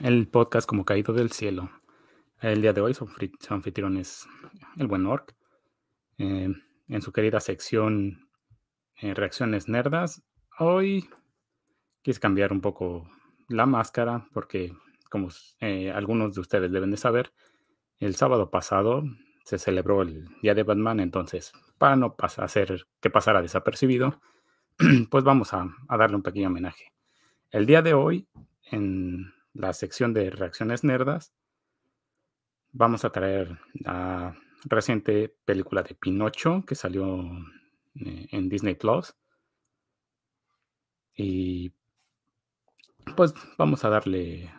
el podcast como caído del cielo. El día de hoy su, anfitrión es el buen Orc. Eh, en su querida sección eh, Reacciones Nerdas, hoy quise cambiar un poco la máscara porque, como eh, algunos de ustedes deben de saber, el sábado pasado se celebró el Día de Batman, entonces, para no hacer que pasara desapercibido, pues vamos a darle un pequeño homenaje. El día de hoy, en la sección de reacciones nerdas, vamos a traer la reciente película de Pinocho que salió eh, en Disney Plus. Y pues vamos a darle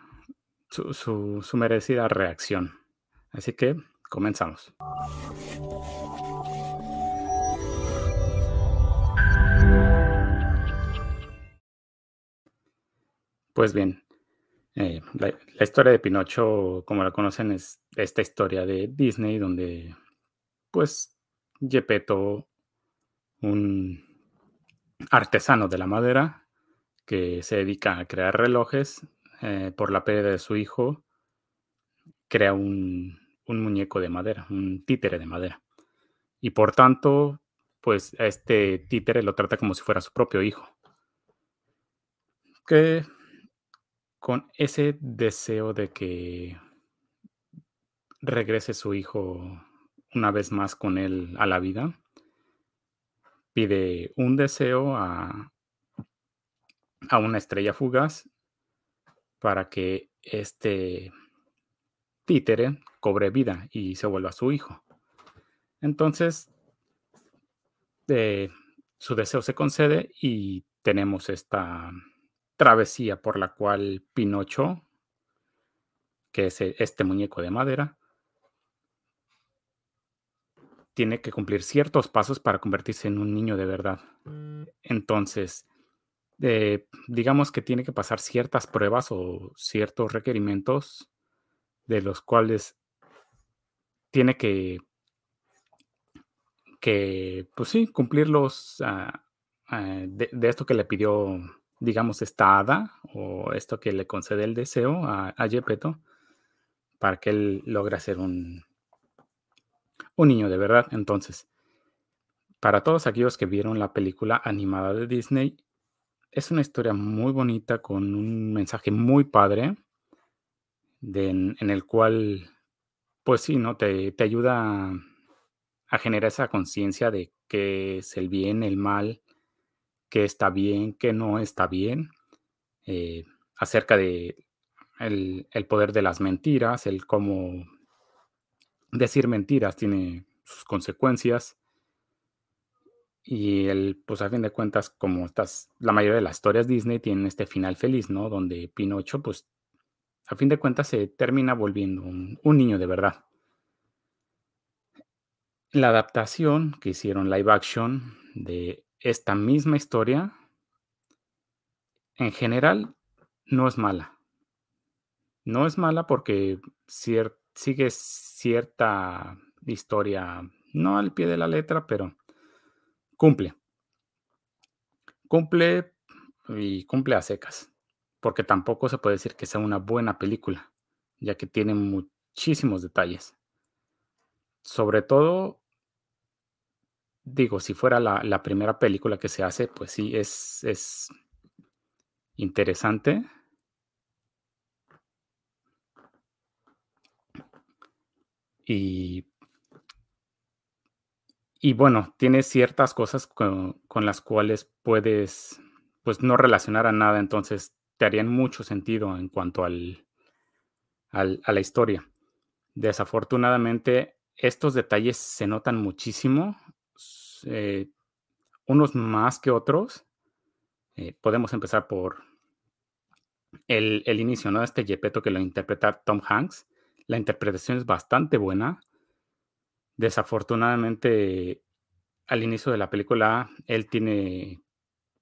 su, su merecida reacción. Así que comenzamos. Pues bien, eh, la, historia de Pinocho, como la conocen, es esta historia de Disney donde, pues, Gepetto, un artesano de la madera que se dedica a crear relojes, eh, por la pérdida de su hijo, crea un, un muñeco de madera, un títere de madera. Y por tanto, pues a este títere lo trata como si fuera su propio hijo. Que con ese deseo de que regrese su hijo una vez más con él a la vida, pide un deseo a, a una estrella fugaz para que este títere cobre vida y se vuelva su hijo. Entonces, eh, su deseo se concede y tenemos esta travesía por la cual Pinocho, que es e, este muñeco de madera, tiene que cumplir ciertos pasos para convertirse en un niño de verdad. Entonces, eh, digamos que tiene que pasar ciertas pruebas o ciertos requerimientos de los cuales tiene que, que pues sí, cumplirlos ah, ah, de, de, esto que le pidió digamos, esta hada o esto que le concede el deseo a, a para que él logre ser un, un niño de verdad. Entonces, para todos aquellos que vieron la película animada de Disney, es una historia muy bonita con un mensaje muy padre en, el cual, pues sí, ¿no? Te, te ayuda a generar esa conciencia de qué es el bien, el mal, qué está bien, qué no está bien, eh, acerca de el, poder de las mentiras, el cómo decir mentiras tiene sus consecuencias. Y el, pues a fin de cuentas, como estas, la mayoría de las historias Disney tienen este final feliz, ¿no? Donde Pinocho, pues, a fin de cuentas se termina volviendo un niño de verdad. La adaptación que hicieron live action de esta misma historia, en general, no es mala. No es mala porque sigue cierta historia, no al pie de la letra, pero cumple. Cumple y cumple a secas, porque tampoco se puede decir que sea una buena película, ya que tiene muchísimos detalles. Sobre todo digo, si fuera la, primera película que se hace, pues sí, es, es interesante. Y, y bueno, tiene ciertas cosas con, las cuales puedes, pues no relacionar a nada, entonces te harían mucho sentido en cuanto al, al, a la historia. Desafortunadamente, estos detalles se notan muchísimo eh, unos más que otros. Eh, podemos empezar por el, inicio, ¿no? Este Gepetto que lo interpreta Tom Hanks. La interpretación es bastante buena. Desafortunadamente, al inicio de la película, él tiene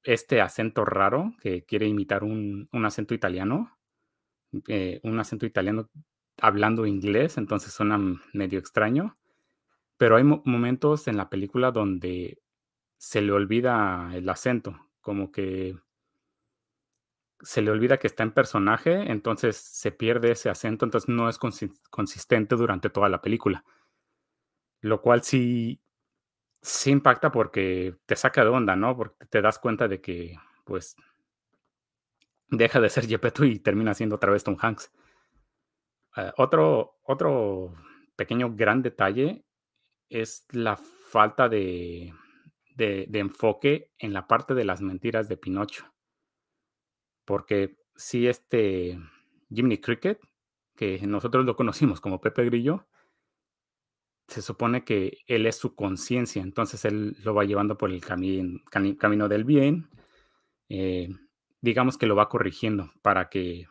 este acento raro que quiere imitar un, acento italiano. Eh, un acento italiano hablando inglés, entonces suena medio extraño. Pero hay momentos en la película donde se le olvida el acento, como que se le olvida que está en personaje, entonces se pierde ese acento, entonces no es consistente durante toda la película. Lo cual sí, sí impacta porque te saca de onda, ¿no? Porque te das cuenta de que, pues, deja de ser Gepetto y termina siendo otra vez Tom Hanks. Eh, otro, otro pequeño gran detalle es la falta de, de, enfoque en la parte de las mentiras de Pinocho. Porque si este Jimmy Cricket, que nosotros lo conocimos como Pepe Grillo, se supone que él es su conciencia, entonces él lo va llevando por el camino del bien, eh, digamos que lo va corrigiendo para que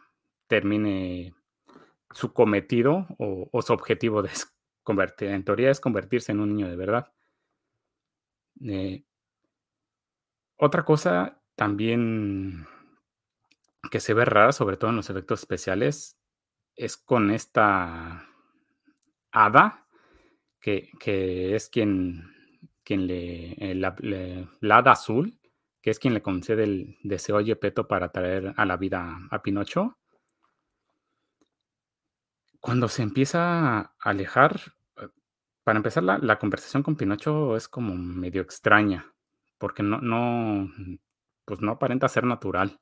termine su cometido o, su objetivo de convertir, en teoría es convertirse en un niño de verdad. Eh, otra cosa también que se ve rara, sobre todo en los efectos especiales, es con esta hada, que, es quien, quien le, eh, la, hada azul, que es quien le concede el deseo a Gepetto para traer a la vida a Pinocho. Cuando se empieza a alejar, eh, para empezar, la, conversación con Pinocho es como medio extraña, porque no, no, pues no aparenta ser natural.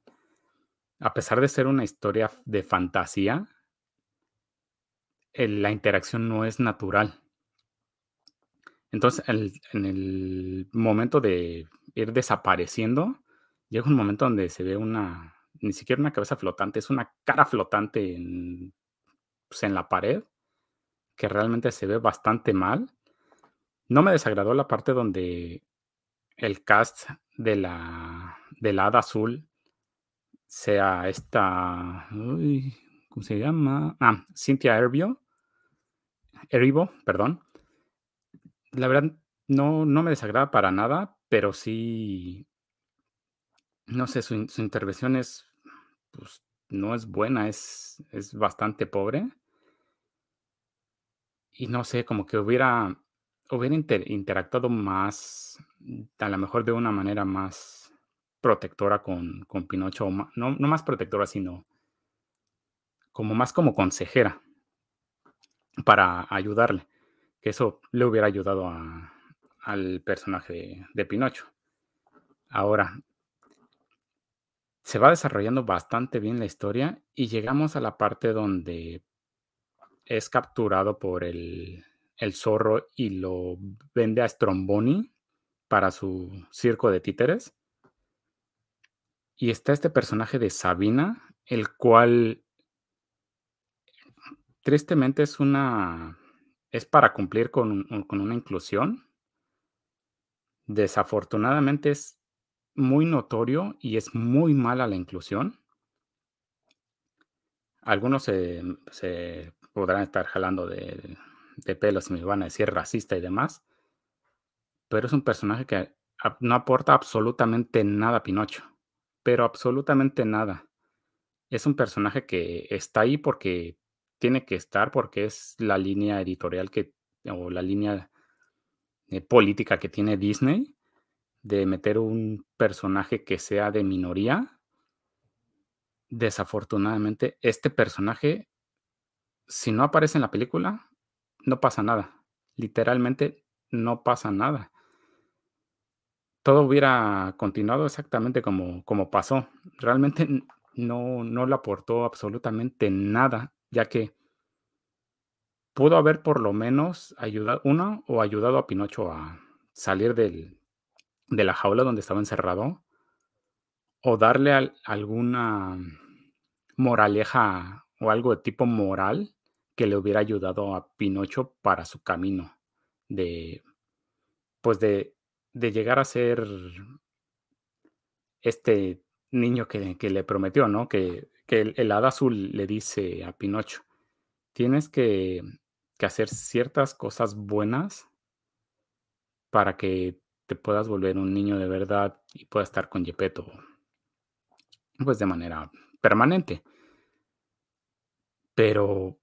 A pesar de ser una historia de fantasía, la interacción no es natural. Entonces, en el momento de ir desapareciendo, llega un momento donde se ve una, ni siquiera una cabeza flotante, es una cara flotante en, pues, en la pared, que realmente se ve bastante mal. No me desagradó la parte donde el cast de la, de la hada azul sea esta, ¿cómo se llama? Ah, Cynthia Ervio, Erivo, perdón. La verdad, no, no me desagrada para nada, pero sí, no sé, su, intervención es, pues, no es buena, es, es bastante pobre. Y no sé, como que hubiera, hubiera interactuado más, a lo mejor de una manera más protectora con, con Pinocho, no, no más protectora, sino como más como consejera para ayudarle, que eso le hubiera ayudado al personaje de, Pinocho. Ahora, se va desarrollando bastante bien la historia y llegamos a la parte donde es capturado por el, el zorro y lo vende a Stromboni para su circo de títeres. Y está este personaje de Sabina, el cual tristemente es una. es para cumplir con, con una inclusión. Desafortunadamente es muy notorio y es muy mala la inclusión. Algunos se, se podrán estar jalando de, pelos y me van a decir racista y demás. Pero es un personaje que no aporta absolutamente nada a Pinocho pero absolutamente nada. Es un personaje que está ahí porque tiene que estar, porque es la línea editorial que, o la línea política que tiene Disney de meter un personaje que sea de minoría. Desafortunadamente, este personaje, si no aparece en la película, no pasa nada. Literalmente no pasa nada todo hubiera continuado exactamente como, como pasó. Realmente no, no le aportó absolutamente nada, ya que pudo haber por lo menos ayudado, uno, o ayudado a Pinocho a salir del, de la jaula donde estaba encerrado, o darle alguna moraleja o algo de tipo moral que le hubiera ayudado a Pinocho para su camino de, pues de de llegar a ser este niño que, le prometió, ¿no? Que, el, hada azul le dice a Pinocho, tienes que, hacer ciertas cosas buenas para que te puedas volver un niño de verdad y puedas estar con Gepetto, pues de manera permanente. Pero,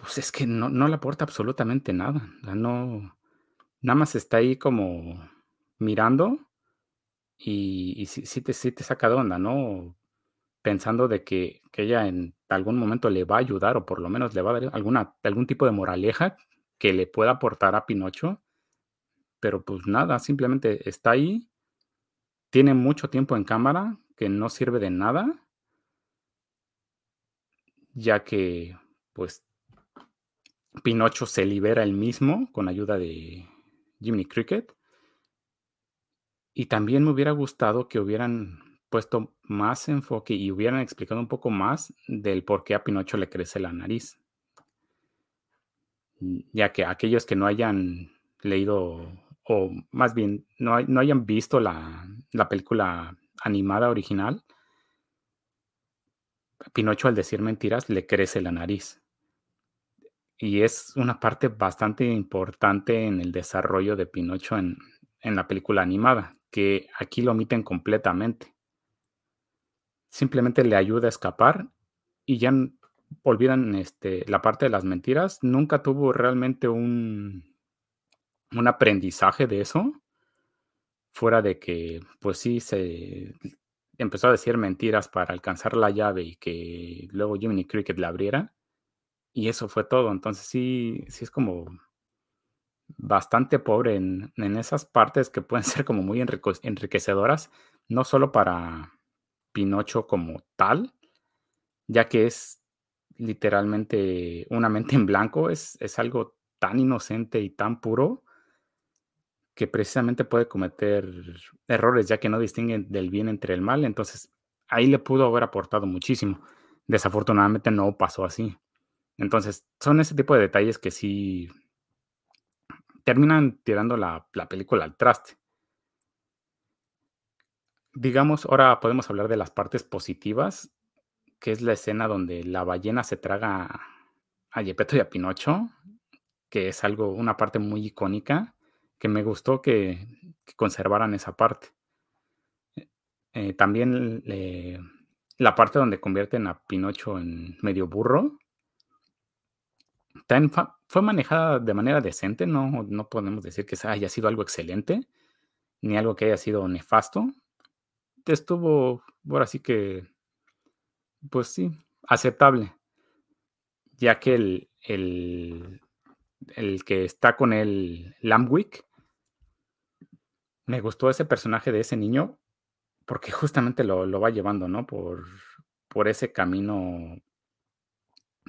pues es que no, no le aporta absolutamente nada. no, Nada más está ahí como mirando y, y sí, te, sí te saca de onda, ¿no? pensando de que, que ella en algún momento le va a ayudar o por lo menos le va a dar alguna, algún tipo de moraleja que le pueda aportar a Pinocho. Pero pues nada, simplemente está ahí, tiene mucho tiempo en cámara que no sirve de nada, ya que pues Pinocho se libera él mismo con ayuda de Jimmy Cricket. Y también me hubiera gustado que hubieran puesto más enfoque y hubieran explicado un poco más del por qué a Pinocho le crece la nariz. Ya que aquellos que no hayan leído, o más bien no, hayan visto la, la película animada original, Pinocho al decir mentiras le crece la nariz. Y es una parte bastante importante en el desarrollo de Pinocho en, en la película animada, que aquí lo omiten completamente. Simplemente le ayuda a escapar y ya olvidan este, la parte de las mentiras. Nunca tuvo realmente un, un aprendizaje de eso, fuera de que, pues sí, se empezó a decir mentiras para alcanzar la llave y que luego Jiminy Cricket la abriera. Y eso fue todo. Entonces sí, sí es como bastante pobre en, esas partes que pueden ser como muy enriquecedoras, no solo para Pinocho como tal, ya que es literalmente una mente en blanco, es, es algo tan inocente y tan puro que precisamente puede cometer errores, ya que no distinguen del bien entre el mal. Entonces, ahí le pudo haber aportado muchísimo. Desafortunadamente no pasó así. Entonces, son ese tipo de detalles que sí terminan tirando la, película al traste. Digamos, ahora podemos hablar de las partes positivas, que es la escena donde la ballena se traga a Gepetto y a Pinocho, que es algo, una parte muy icónica, que me gustó que, conservaran esa parte. Eh, también la parte donde convierten a Pinocho en medio burro, fue manejada de manera decente, no, no podemos decir que haya sido algo excelente, ni algo que haya sido nefasto. Estuvo, ahora sí que, pues sí, aceptable, ya que el, el, el que está con el Lambwick, me gustó ese personaje de ese niño, porque justamente lo, lo va llevando, ¿no? Por, por ese camino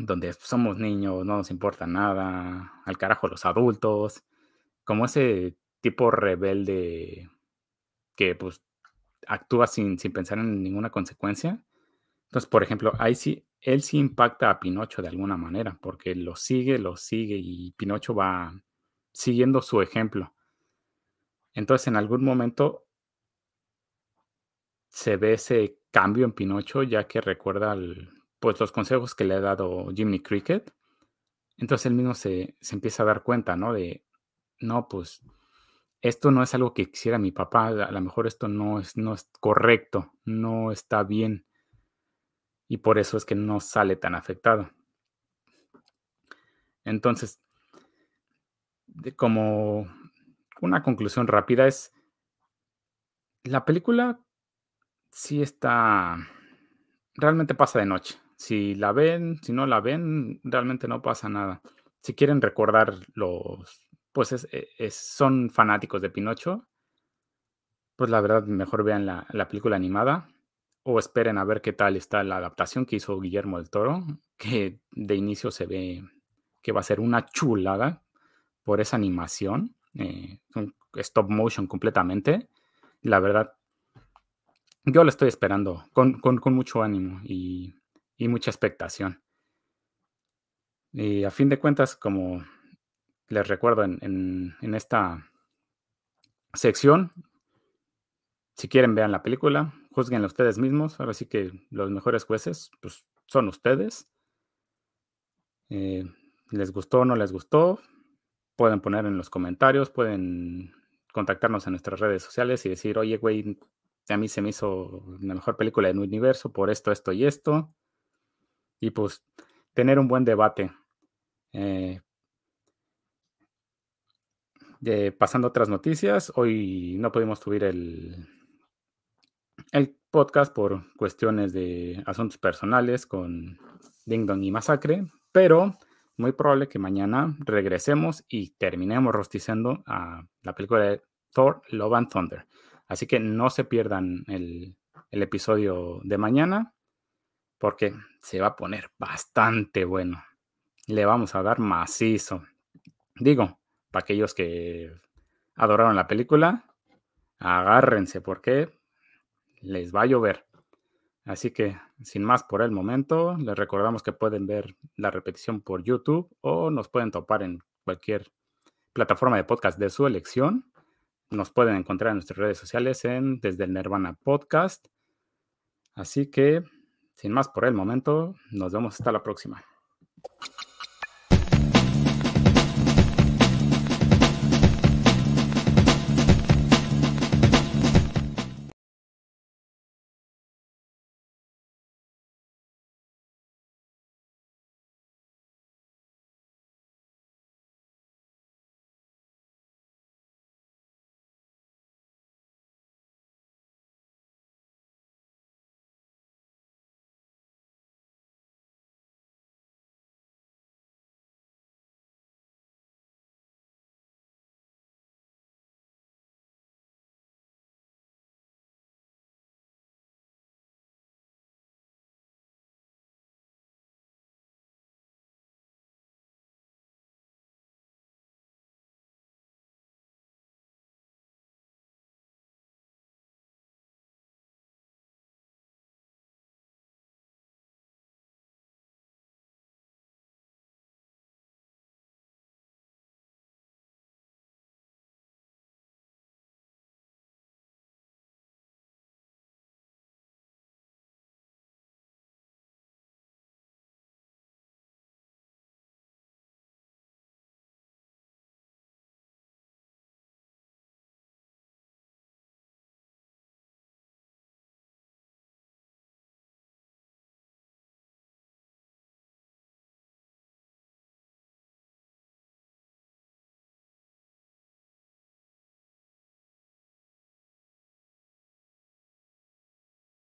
donde somos niños, no nos importa nada, al carajo los adultos, como ese tipo rebelde que pues actúa sin, sin pensar en ninguna consecuencia. Entonces, por ejemplo, ahí sí, él sí impacta a Pinocho de alguna manera, porque lo sigue, lo sigue y Pinocho va siguiendo su ejemplo. Entonces, en algún momento se ve ese cambio en Pinocho, ya que recuerda al, pues los consejos que le ha dado Jimmy Cricket. Entonces él mismo se, empieza a dar cuenta, ¿no? De, no, pues esto no es algo que quisiera mi papá, a lo mejor esto no es, no es correcto, no está bien. Y por eso es que no sale tan afectado. Entonces, como una conclusión rápida es, la película sí está, realmente pasa de noche. Si la ven, si no la ven, realmente no pasa nada. Si quieren recordar los, pues e, son fanáticos de Pinocho, pues la verdad mejor vean la, película animada o esperen a ver qué tal está la adaptación que hizo Guillermo del Toro, que de inicio se ve que va a ser una chulada por esa animación, eh, stop motion completamente. La verdad, yo lo estoy esperando con, con mucho ánimo y y mucha expectación. Y a fin de cuentas, como les recuerdo en, esta sección, si quieren vean la película, juzguenla ustedes mismos. Ahora sí que los mejores jueces pues, son ustedes. Eh, ¿Les gustó o no les gustó? Pueden poner en los comentarios, pueden contactarnos en nuestras redes sociales y decir, oye, güey, a mí se me hizo la mejor película del universo por esto, esto y esto y pues tener un buen debate. Eh, pasando a otras noticias, hoy no pudimos subir el, el podcast por cuestiones de asuntos personales con Ding Dong y Masacre, pero muy probable que mañana regresemos y terminemos rostizando a la película de Thor, Love and Thunder. Así que no se pierdan el, el episodio de mañana porque se va a poner bastante bueno. Le vamos a dar macizo. Digo, para aquellos que adoraron la película, agárrense porque les va a llover. Así que, sin más por el momento, les recordamos que pueden ver la repetición por YouTube o nos pueden topar en cualquier plataforma de podcast de su elección. Nos pueden encontrar en nuestras redes sociales en Desde el Nirvana Podcast. Así que, sin más por el momento, nos vemos hasta la próxima.